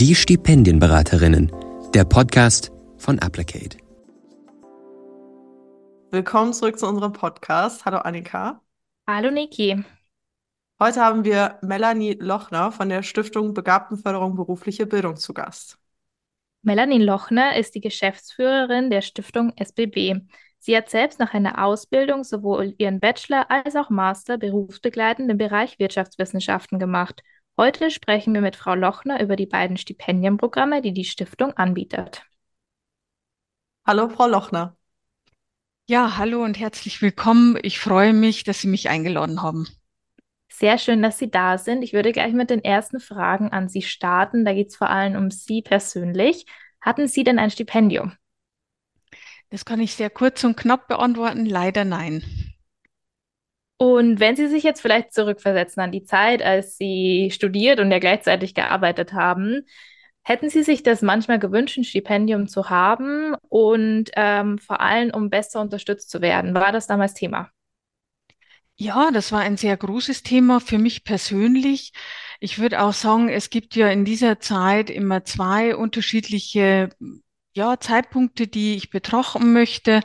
Die Stipendienberaterinnen, der Podcast von Applicate. Willkommen zurück zu unserem Podcast. Hallo Annika. Hallo Niki. Heute haben wir Melanie Lochner von der Stiftung Begabtenförderung berufliche Bildung zu Gast. Melanie Lochner ist die Geschäftsführerin der Stiftung SBB. Sie hat selbst nach einer Ausbildung sowohl ihren Bachelor als auch Master berufsbegleitend im Bereich Wirtschaftswissenschaften gemacht. Heute sprechen wir mit Frau Lochner über die beiden Stipendienprogramme, die die Stiftung anbietet. Hallo, Frau Lochner. Ja, hallo und herzlich willkommen. Ich freue mich, dass Sie mich eingeladen haben. Sehr schön, dass Sie da sind. Ich würde gleich mit den ersten Fragen an Sie starten. Da geht es vor allem um Sie persönlich. Hatten Sie denn ein Stipendium? Das kann ich sehr kurz und knapp beantworten. Leider nein. Und wenn Sie sich jetzt vielleicht zurückversetzen an die Zeit, als Sie studiert und ja gleichzeitig gearbeitet haben, hätten Sie sich das manchmal gewünscht, ein Stipendium zu haben und ähm, vor allem, um besser unterstützt zu werden? War das damals Thema? Ja, das war ein sehr großes Thema für mich persönlich. Ich würde auch sagen, es gibt ja in dieser Zeit immer zwei unterschiedliche ja, Zeitpunkte, die ich betrachten möchte.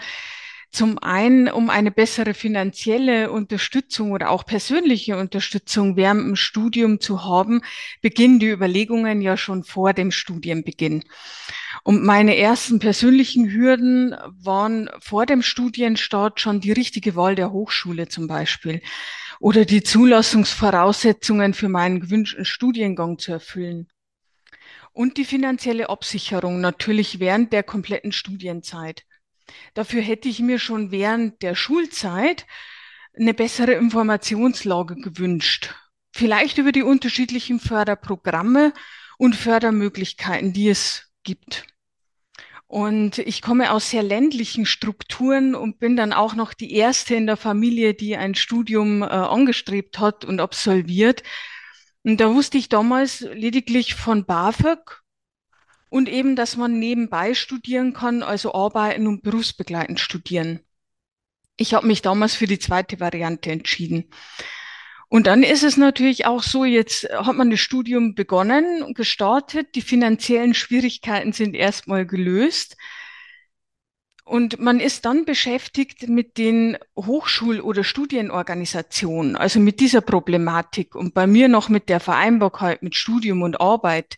Zum einen, um eine bessere finanzielle Unterstützung oder auch persönliche Unterstützung während dem Studium zu haben, beginnen die Überlegungen ja schon vor dem Studienbeginn. Und meine ersten persönlichen Hürden waren vor dem Studienstart schon die richtige Wahl der Hochschule zum Beispiel oder die Zulassungsvoraussetzungen für meinen gewünschten Studiengang zu erfüllen. Und die finanzielle Absicherung natürlich während der kompletten Studienzeit. Dafür hätte ich mir schon während der Schulzeit eine bessere Informationslage gewünscht. Vielleicht über die unterschiedlichen Förderprogramme und Fördermöglichkeiten, die es gibt. Und ich komme aus sehr ländlichen Strukturen und bin dann auch noch die erste in der Familie, die ein Studium äh, angestrebt hat und absolviert. Und da wusste ich damals lediglich von BAföG und eben, dass man nebenbei studieren kann, also arbeiten und berufsbegleitend studieren. Ich habe mich damals für die zweite Variante entschieden. Und dann ist es natürlich auch so, jetzt hat man das Studium begonnen und gestartet, die finanziellen Schwierigkeiten sind erstmal gelöst. Und man ist dann beschäftigt mit den Hochschul- oder Studienorganisationen, also mit dieser Problematik und bei mir noch mit der Vereinbarkeit mit Studium und Arbeit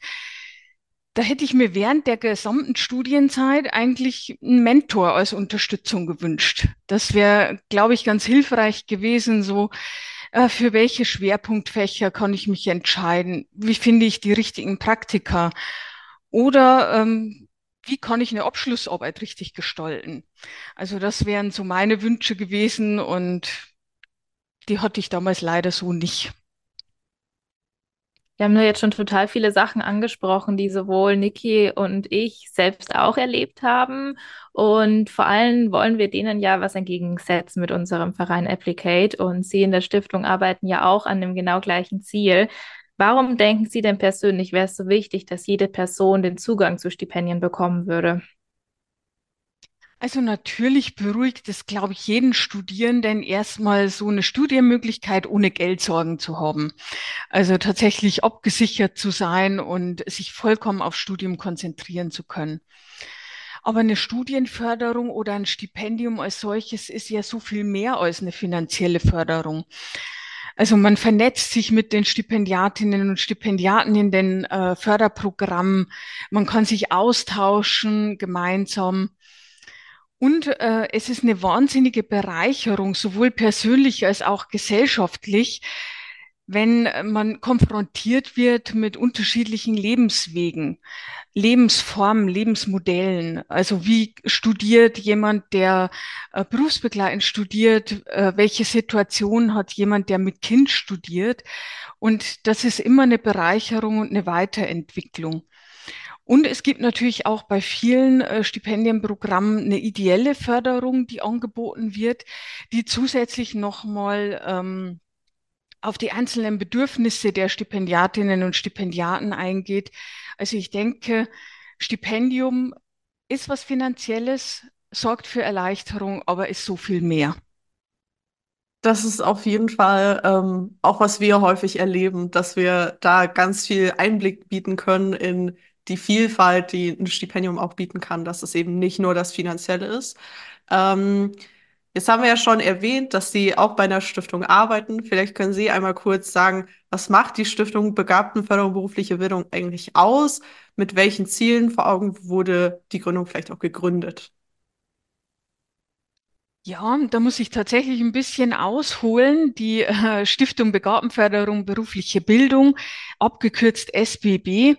da hätte ich mir während der gesamten Studienzeit eigentlich einen Mentor als Unterstützung gewünscht. Das wäre, glaube ich, ganz hilfreich gewesen, so äh, für welche Schwerpunktfächer kann ich mich entscheiden? Wie finde ich die richtigen Praktika? Oder ähm, wie kann ich eine Abschlussarbeit richtig gestalten? Also das wären so meine Wünsche gewesen und die hatte ich damals leider so nicht. Wir haben ja jetzt schon total viele Sachen angesprochen, die sowohl Niki und ich selbst auch erlebt haben. Und vor allem wollen wir denen ja was entgegensetzen mit unserem Verein Applicate. Und Sie in der Stiftung arbeiten ja auch an dem genau gleichen Ziel. Warum denken Sie denn persönlich, wäre es so wichtig, dass jede Person den Zugang zu Stipendien bekommen würde? Also natürlich beruhigt es, glaube ich, jeden Studierenden erstmal so eine Studienmöglichkeit ohne Geldsorgen zu haben. Also tatsächlich abgesichert zu sein und sich vollkommen auf Studium konzentrieren zu können. Aber eine Studienförderung oder ein Stipendium als solches ist ja so viel mehr als eine finanzielle Förderung. Also man vernetzt sich mit den Stipendiatinnen und Stipendiaten in den äh, Förderprogrammen. Man kann sich austauschen gemeinsam. Und äh, es ist eine wahnsinnige Bereicherung, sowohl persönlich als auch gesellschaftlich, wenn man konfrontiert wird mit unterschiedlichen Lebenswegen, Lebensformen, Lebensmodellen. Also wie studiert jemand, der äh, berufsbegleitend studiert, äh, welche Situation hat jemand, der mit Kind studiert. Und das ist immer eine Bereicherung und eine Weiterentwicklung. Und es gibt natürlich auch bei vielen äh, Stipendienprogrammen eine ideelle Förderung, die angeboten wird, die zusätzlich nochmal ähm, auf die einzelnen Bedürfnisse der Stipendiatinnen und Stipendiaten eingeht. Also ich denke, Stipendium ist was Finanzielles, sorgt für Erleichterung, aber ist so viel mehr. Das ist auf jeden Fall ähm, auch, was wir häufig erleben, dass wir da ganz viel Einblick bieten können in die Vielfalt, die ein Stipendium auch bieten kann, dass es eben nicht nur das Finanzielle ist. Ähm, jetzt haben wir ja schon erwähnt, dass Sie auch bei einer Stiftung arbeiten. Vielleicht können Sie einmal kurz sagen, was macht die Stiftung Begabtenförderung berufliche Bildung eigentlich aus? Mit welchen Zielen vor Augen wurde die Gründung vielleicht auch gegründet? Ja, da muss ich tatsächlich ein bisschen ausholen. Die äh, Stiftung Begabtenförderung berufliche Bildung, abgekürzt SBB,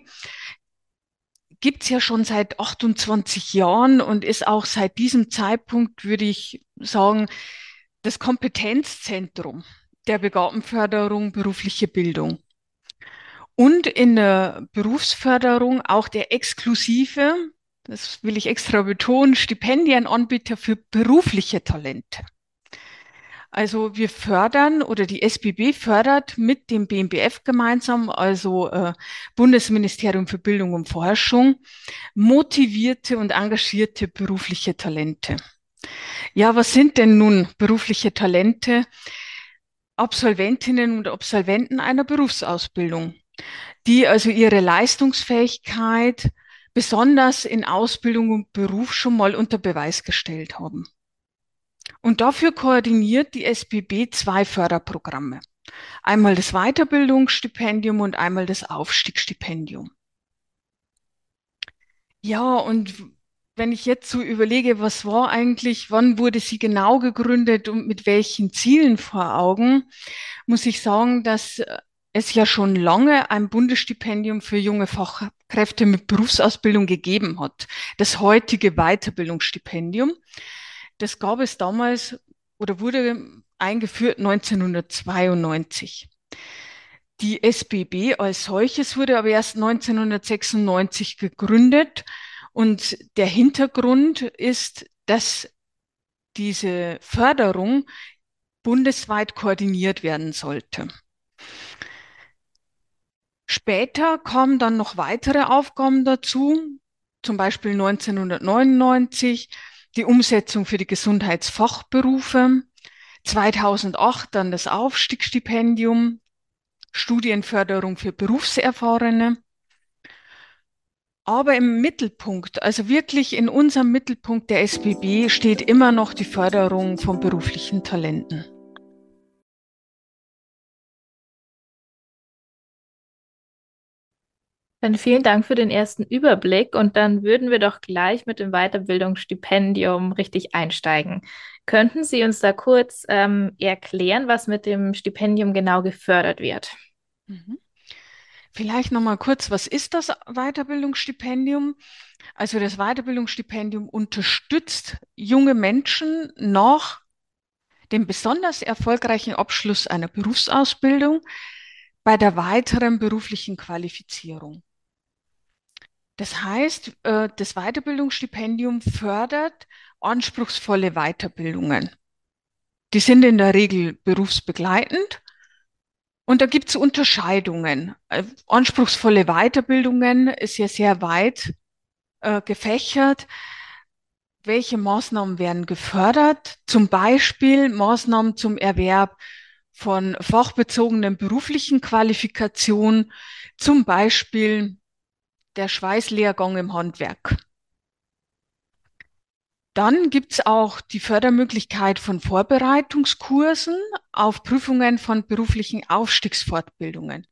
gibt's ja schon seit 28 Jahren und ist auch seit diesem Zeitpunkt, würde ich sagen, das Kompetenzzentrum der Begabtenförderung berufliche Bildung. Und in der Berufsförderung auch der exklusive das will ich extra betonen, Stipendienanbieter für berufliche Talente. Also wir fördern oder die SBB fördert mit dem BMBF gemeinsam, also äh, Bundesministerium für Bildung und Forschung, motivierte und engagierte berufliche Talente. Ja, was sind denn nun berufliche Talente? Absolventinnen und Absolventen einer Berufsausbildung, die also ihre Leistungsfähigkeit besonders in Ausbildung und Beruf schon mal unter Beweis gestellt haben. Und dafür koordiniert die SBB zwei Förderprogramme. Einmal das Weiterbildungsstipendium und einmal das Aufstiegsstipendium. Ja, und wenn ich jetzt so überlege, was war eigentlich, wann wurde sie genau gegründet und mit welchen Zielen vor Augen, muss ich sagen, dass es ja schon lange ein Bundesstipendium für junge Fachkräfte mit Berufsausbildung gegeben hat. Das heutige Weiterbildungsstipendium. Das gab es damals oder wurde eingeführt 1992. Die SBB als solches wurde aber erst 1996 gegründet und der Hintergrund ist, dass diese Förderung bundesweit koordiniert werden sollte. Später kamen dann noch weitere Aufgaben dazu, zum Beispiel 1999 die Umsetzung für die Gesundheitsfachberufe, 2008 dann das Aufstiegsstipendium, Studienförderung für Berufserfahrene. Aber im Mittelpunkt, also wirklich in unserem Mittelpunkt der SBB, steht immer noch die Förderung von beruflichen Talenten. Dann vielen Dank für den ersten Überblick und dann würden wir doch gleich mit dem Weiterbildungsstipendium richtig einsteigen. Könnten Sie uns da kurz ähm, erklären, was mit dem Stipendium genau gefördert wird? Mhm. Vielleicht noch mal kurz, was ist das Weiterbildungsstipendium? Also das Weiterbildungsstipendium unterstützt junge Menschen nach dem besonders erfolgreichen Abschluss einer Berufsausbildung bei der weiteren beruflichen Qualifizierung. Das heißt, äh, das Weiterbildungsstipendium fördert anspruchsvolle Weiterbildungen. Die sind in der Regel berufsbegleitend und da gibt es Unterscheidungen. Äh, anspruchsvolle Weiterbildungen ist ja sehr weit äh, gefächert. Welche Maßnahmen werden gefördert? Zum Beispiel Maßnahmen zum Erwerb von fachbezogenen beruflichen Qualifikationen, zum Beispiel der Schweißlehrgang im Handwerk. Dann gibt es auch die Fördermöglichkeit von Vorbereitungskursen auf Prüfungen von beruflichen Aufstiegsfortbildungen.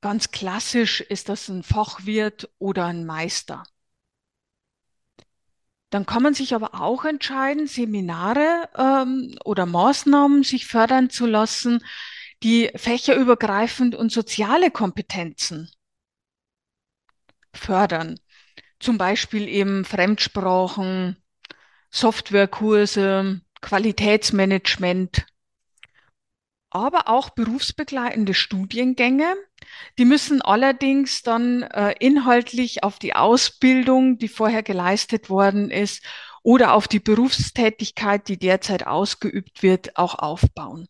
Ganz klassisch ist das ein Fachwirt oder ein Meister. Dann kann man sich aber auch entscheiden, Seminare ähm, oder Maßnahmen sich fördern zu lassen, die fächerübergreifend und soziale Kompetenzen fördern. Zum Beispiel eben Fremdsprachen, Softwarekurse, Qualitätsmanagement, aber auch berufsbegleitende Studiengänge. Die müssen allerdings dann äh, inhaltlich auf die Ausbildung, die vorher geleistet worden ist, oder auf die Berufstätigkeit, die derzeit ausgeübt wird, auch aufbauen.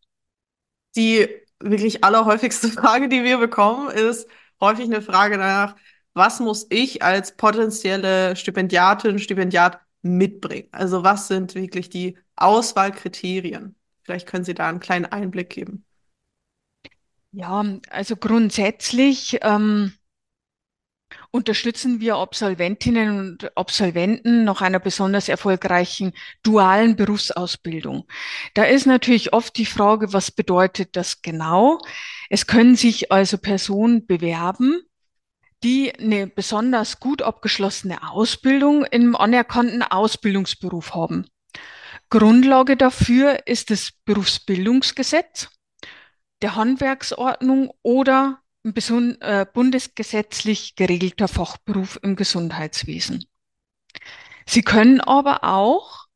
Die wirklich allerhäufigste Frage, die wir bekommen, ist häufig eine Frage danach, was muss ich als potenzielle Stipendiatin, Stipendiat mitbringen? Also was sind wirklich die Auswahlkriterien Vielleicht können Sie da einen kleinen Einblick geben. Ja, also grundsätzlich ähm, unterstützen wir Absolventinnen und Absolventen nach einer besonders erfolgreichen dualen Berufsausbildung. Da ist natürlich oft die Frage, was bedeutet das genau? Es können sich also Personen bewerben, die eine besonders gut abgeschlossene Ausbildung im anerkannten Ausbildungsberuf haben. Grundlage dafür ist das Berufsbildungsgesetz, der Handwerksordnung oder ein äh, bundesgesetzlich geregelter Fachberuf im Gesundheitswesen. Sie können aber auch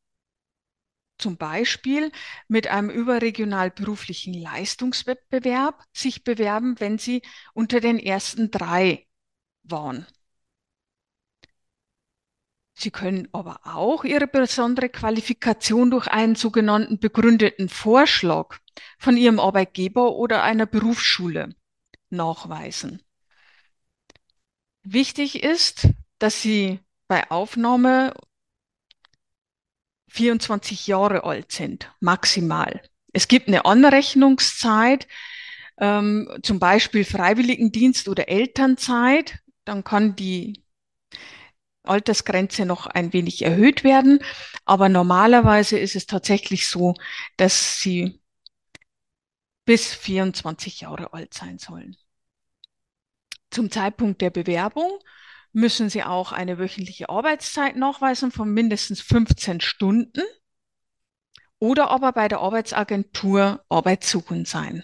zum Beispiel mit einem überregional beruflichen Leistungswettbewerb sich bewerben, wenn Sie unter den ersten drei waren. Sie können aber auch Ihre besondere Qualifikation durch einen sogenannten begründeten Vorschlag von Ihrem Arbeitgeber oder einer Berufsschule nachweisen. Wichtig ist, dass Sie bei Aufnahme 24 Jahre alt sind, maximal. Es gibt eine Anrechnungszeit, ähm, zum Beispiel Freiwilligendienst oder Elternzeit. Dann kann die Altersgrenze noch ein wenig erhöht werden. Aber normalerweise ist es tatsächlich so, dass Sie bis 24 Jahre alt sein sollen. Zum Zeitpunkt der Bewerbung müssen Sie auch eine wöchentliche Arbeitszeit nachweisen von mindestens 15 Stunden oder aber bei der Arbeitsagentur arbeitssuchend sein.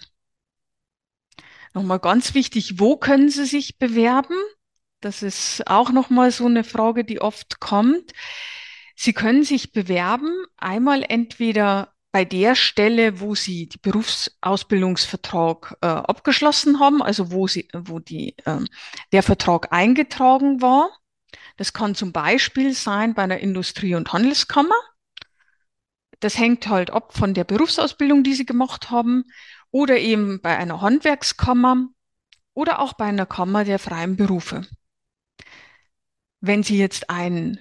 Nochmal ganz wichtig, wo können Sie sich bewerben? Das ist auch nochmal so eine Frage, die oft kommt. Sie können sich bewerben, einmal entweder bei der Stelle, wo Sie die Berufsausbildungsvertrag äh, abgeschlossen haben, also wo, Sie, wo die, äh, der Vertrag eingetragen war. Das kann zum Beispiel sein bei einer Industrie- und Handelskammer. Das hängt halt ab von der Berufsausbildung, die Sie gemacht haben, oder eben bei einer Handwerkskammer oder auch bei einer Kammer der freien Berufe. Wenn Sie jetzt ein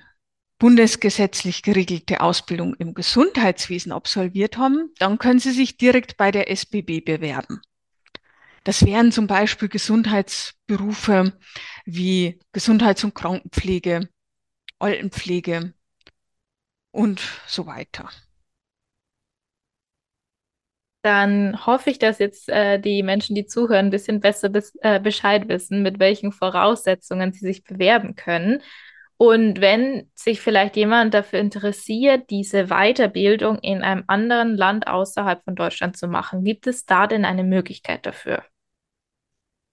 bundesgesetzlich geregelte Ausbildung im Gesundheitswesen absolviert haben, dann können Sie sich direkt bei der SBB bewerben. Das wären zum Beispiel Gesundheitsberufe wie Gesundheits- und Krankenpflege, Altenpflege und so weiter. Dann hoffe ich, dass jetzt äh, die Menschen, die zuhören, ein bisschen besser bis, äh, Bescheid wissen, mit welchen Voraussetzungen sie sich bewerben können. Und wenn sich vielleicht jemand dafür interessiert, diese Weiterbildung in einem anderen Land außerhalb von Deutschland zu machen, gibt es da denn eine Möglichkeit dafür?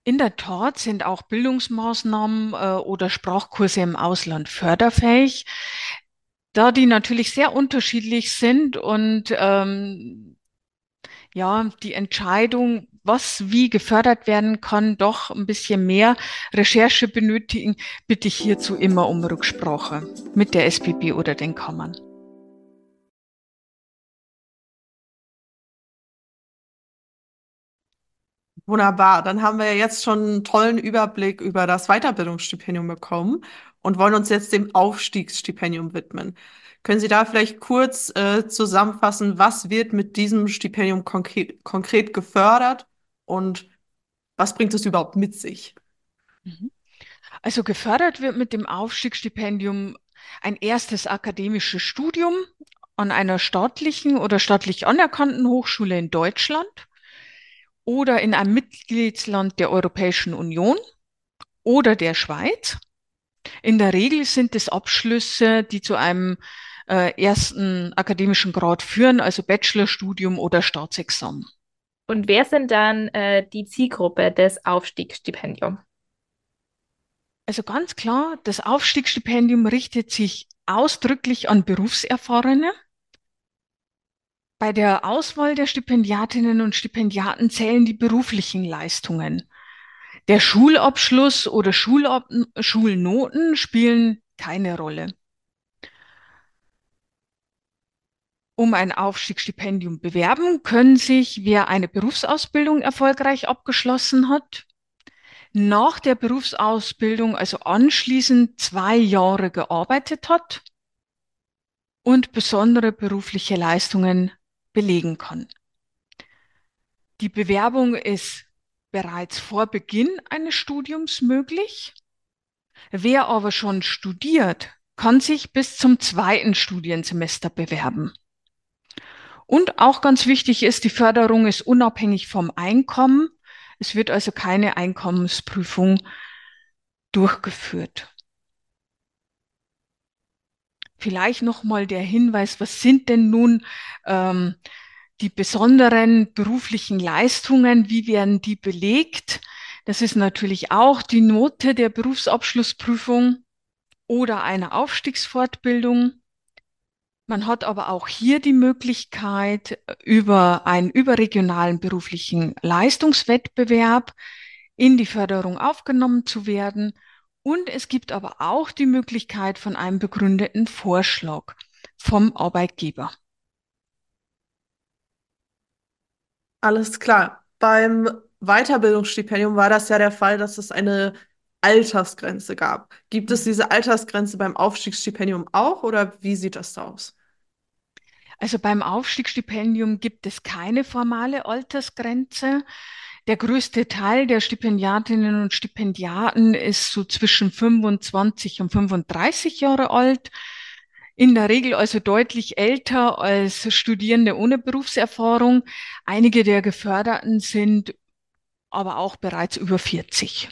In der Tat sind auch Bildungsmaßnahmen äh, oder Sprachkurse im Ausland förderfähig, da die natürlich sehr unterschiedlich sind und ähm, ja, die Entscheidung, was wie gefördert werden kann, doch ein bisschen mehr Recherche benötigen, bitte ich hierzu immer um Rücksprache mit der SPB oder den Kammern. Wunderbar, dann haben wir jetzt schon einen tollen Überblick über das Weiterbildungsstipendium bekommen und wollen uns jetzt dem Aufstiegsstipendium widmen. Können Sie da vielleicht kurz äh, zusammenfassen, was wird mit diesem Stipendium konkret, konkret gefördert und was bringt es überhaupt mit sich? Mhm. Also gefördert wird mit dem Aufstiegsstipendium ein erstes akademisches Studium an einer staatlichen oder staatlich anerkannten Hochschule in Deutschland oder in einem Mitgliedsland der Europäischen Union oder der Schweiz. In der Regel sind es Abschlüsse, die zu einem äh, ersten akademischen Grad führen, also Bachelorstudium oder Staatsexamen. Und wer sind dann äh, die Zielgruppe des Aufstiegsstipendiums? Also ganz klar, das Aufstiegsstipendium richtet sich ausdrücklich an Berufserfahrene. Bei der Auswahl der Stipendiatinnen und Stipendiaten zählen die beruflichen Leistungen. Der Schulabschluss oder Schulab Schulnoten spielen keine Rolle. Um ein Aufstiegsstipendium bewerben, können sich, wer eine Berufsausbildung erfolgreich abgeschlossen hat, nach der Berufsausbildung, also anschließend zwei Jahre gearbeitet hat und besondere berufliche Leistungen belegen kann. Die Bewerbung ist bereits vor Beginn eines Studiums möglich. Wer aber schon studiert, kann sich bis zum zweiten Studiensemester bewerben. Und auch ganz wichtig ist, die Förderung ist unabhängig vom Einkommen. Es wird also keine Einkommensprüfung durchgeführt. Vielleicht nochmal der Hinweis, was sind denn nun ähm, die besonderen beruflichen Leistungen, wie werden die belegt? Das ist natürlich auch die Note der Berufsabschlussprüfung oder einer Aufstiegsfortbildung. Man hat aber auch hier die Möglichkeit, über einen überregionalen beruflichen Leistungswettbewerb in die Förderung aufgenommen zu werden. Und es gibt aber auch die Möglichkeit von einem begründeten Vorschlag vom Arbeitgeber. Alles klar. Beim Weiterbildungsstipendium war das ja der Fall, dass es eine Altersgrenze gab. Gibt es diese Altersgrenze beim Aufstiegsstipendium auch oder wie sieht das da aus? Also beim Aufstiegsstipendium gibt es keine formale Altersgrenze. Der größte Teil der Stipendiatinnen und Stipendiaten ist so zwischen 25 und 35 Jahre alt. In der Regel also deutlich älter als Studierende ohne Berufserfahrung. Einige der Geförderten sind aber auch bereits über 40.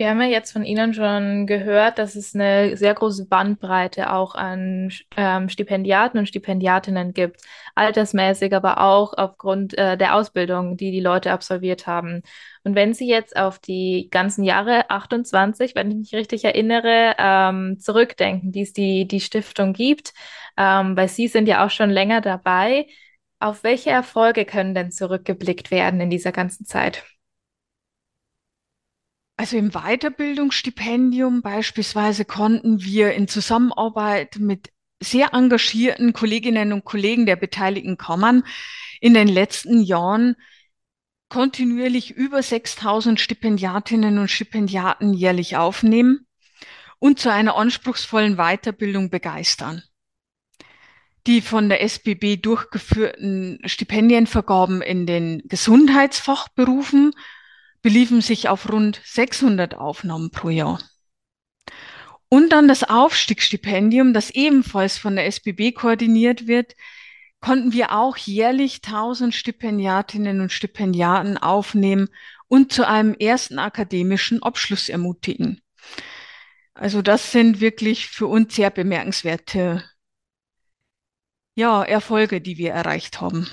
Wir haben ja jetzt von Ihnen schon gehört, dass es eine sehr große Bandbreite auch an ähm, Stipendiaten und Stipendiatinnen gibt, altersmäßig, aber auch aufgrund äh, der Ausbildung, die die Leute absolviert haben. Und wenn Sie jetzt auf die ganzen Jahre 28, wenn ich mich richtig erinnere, ähm, zurückdenken, die es die, die Stiftung gibt, ähm, weil Sie sind ja auch schon länger dabei, auf welche Erfolge können denn zurückgeblickt werden in dieser ganzen Zeit? Also im Weiterbildungsstipendium beispielsweise konnten wir in Zusammenarbeit mit sehr engagierten Kolleginnen und Kollegen der beteiligten Kammern in den letzten Jahren kontinuierlich über 6000 Stipendiatinnen und Stipendiaten jährlich aufnehmen und zu einer anspruchsvollen Weiterbildung begeistern. Die von der SBB durchgeführten Stipendienvergaben in den Gesundheitsfachberufen beliefen sich auf rund 600 Aufnahmen pro Jahr. Und dann das Aufstiegsstipendium, das ebenfalls von der SBB koordiniert wird, konnten wir auch jährlich 1000 Stipendiatinnen und Stipendiaten aufnehmen und zu einem ersten akademischen Abschluss ermutigen. Also das sind wirklich für uns sehr bemerkenswerte ja, Erfolge, die wir erreicht haben.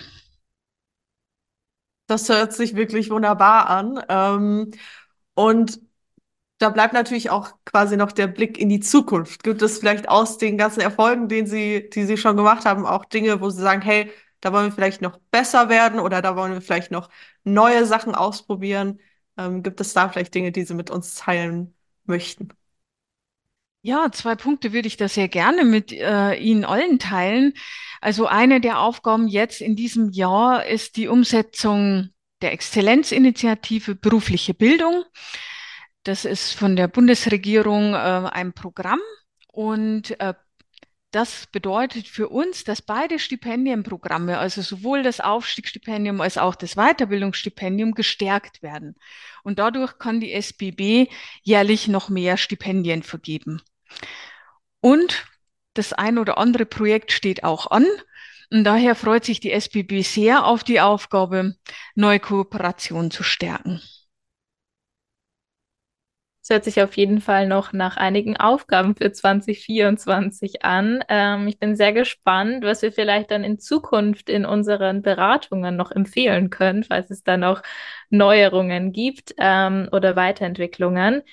Das hört sich wirklich wunderbar an. Ähm, und da bleibt natürlich auch quasi noch der Blick in die Zukunft. Gibt es vielleicht aus den ganzen Erfolgen, den Sie, die Sie schon gemacht haben, auch Dinge, wo Sie sagen, hey, da wollen wir vielleicht noch besser werden oder da wollen wir vielleicht noch neue Sachen ausprobieren? Ähm, gibt es da vielleicht Dinge, die Sie mit uns teilen möchten? Ja, zwei Punkte würde ich da sehr gerne mit äh, Ihnen allen teilen. Also eine der Aufgaben jetzt in diesem Jahr ist die Umsetzung der Exzellenzinitiative berufliche Bildung. Das ist von der Bundesregierung äh, ein Programm und äh, das bedeutet für uns, dass beide Stipendienprogramme, also sowohl das Aufstiegsstipendium als auch das Weiterbildungsstipendium, gestärkt werden. Und dadurch kann die SBB jährlich noch mehr Stipendien vergeben. Und das ein oder andere Projekt steht auch an. Und daher freut sich die SBB sehr auf die Aufgabe, neue Kooperationen zu stärken. Es hört sich auf jeden Fall noch nach einigen Aufgaben für 2024 an. Ähm, ich bin sehr gespannt, was wir vielleicht dann in Zukunft in unseren Beratungen noch empfehlen können, falls es da noch Neuerungen gibt ähm, oder Weiterentwicklungen.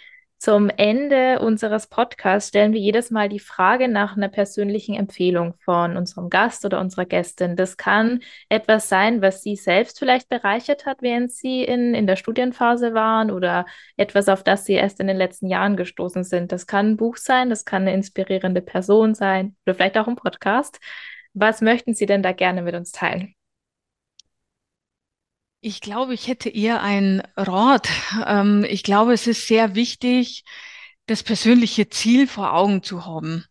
Zum Ende unseres Podcasts stellen wir jedes Mal die Frage nach einer persönlichen Empfehlung von unserem Gast oder unserer Gästin. Das kann etwas sein, was Sie selbst vielleicht bereichert hat, während Sie in, in der Studienphase waren oder etwas, auf das Sie erst in den letzten Jahren gestoßen sind. Das kann ein Buch sein, das kann eine inspirierende Person sein oder vielleicht auch ein Podcast. Was möchten Sie denn da gerne mit uns teilen? Ich glaube, ich hätte eher ein Rat. Ähm, ich glaube, es ist sehr wichtig, das persönliche Ziel vor Augen zu haben.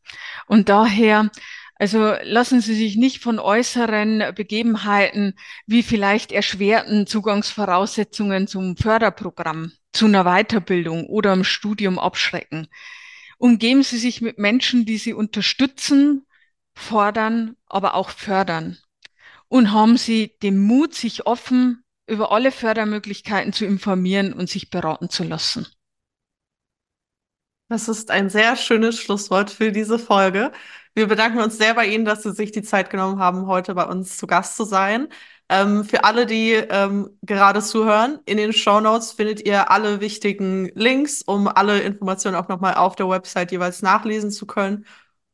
Und daher Also lassen Sie sich nicht von äußeren Begebenheiten wie vielleicht erschwerten Zugangsvoraussetzungen zum Förderprogramm, zu einer Weiterbildung oder im Studium abschrecken. Umgeben Sie sich mit Menschen, die Sie unterstützen, fordern, aber auch fördern. Und haben Sie den Mut, sich offen über alle Fördermöglichkeiten zu informieren und sich beraten zu lassen. Das ist ein sehr schönes Schlusswort für diese Folge. Wir bedanken uns sehr bei Ihnen, dass Sie sich die Zeit genommen haben, heute bei uns zu Gast zu sein. Ähm, für alle, die ähm, gerade zuhören, in den Show Notes findet ihr alle wichtigen Links, um alle Informationen auch nochmal auf der Website jeweils nachlesen zu können.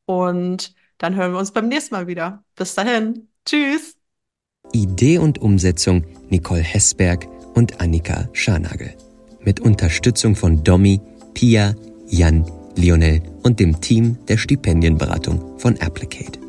Und dann hören wir uns beim nächsten Mal wieder. Bis dahin. Tschüss. Idee und Umsetzung Nicole Hessberg und Annika Scharnagel. Mit Unterstützung von Domi, Pia, Jan, Lionel und dem Team der Stipendienberatung von Applicate.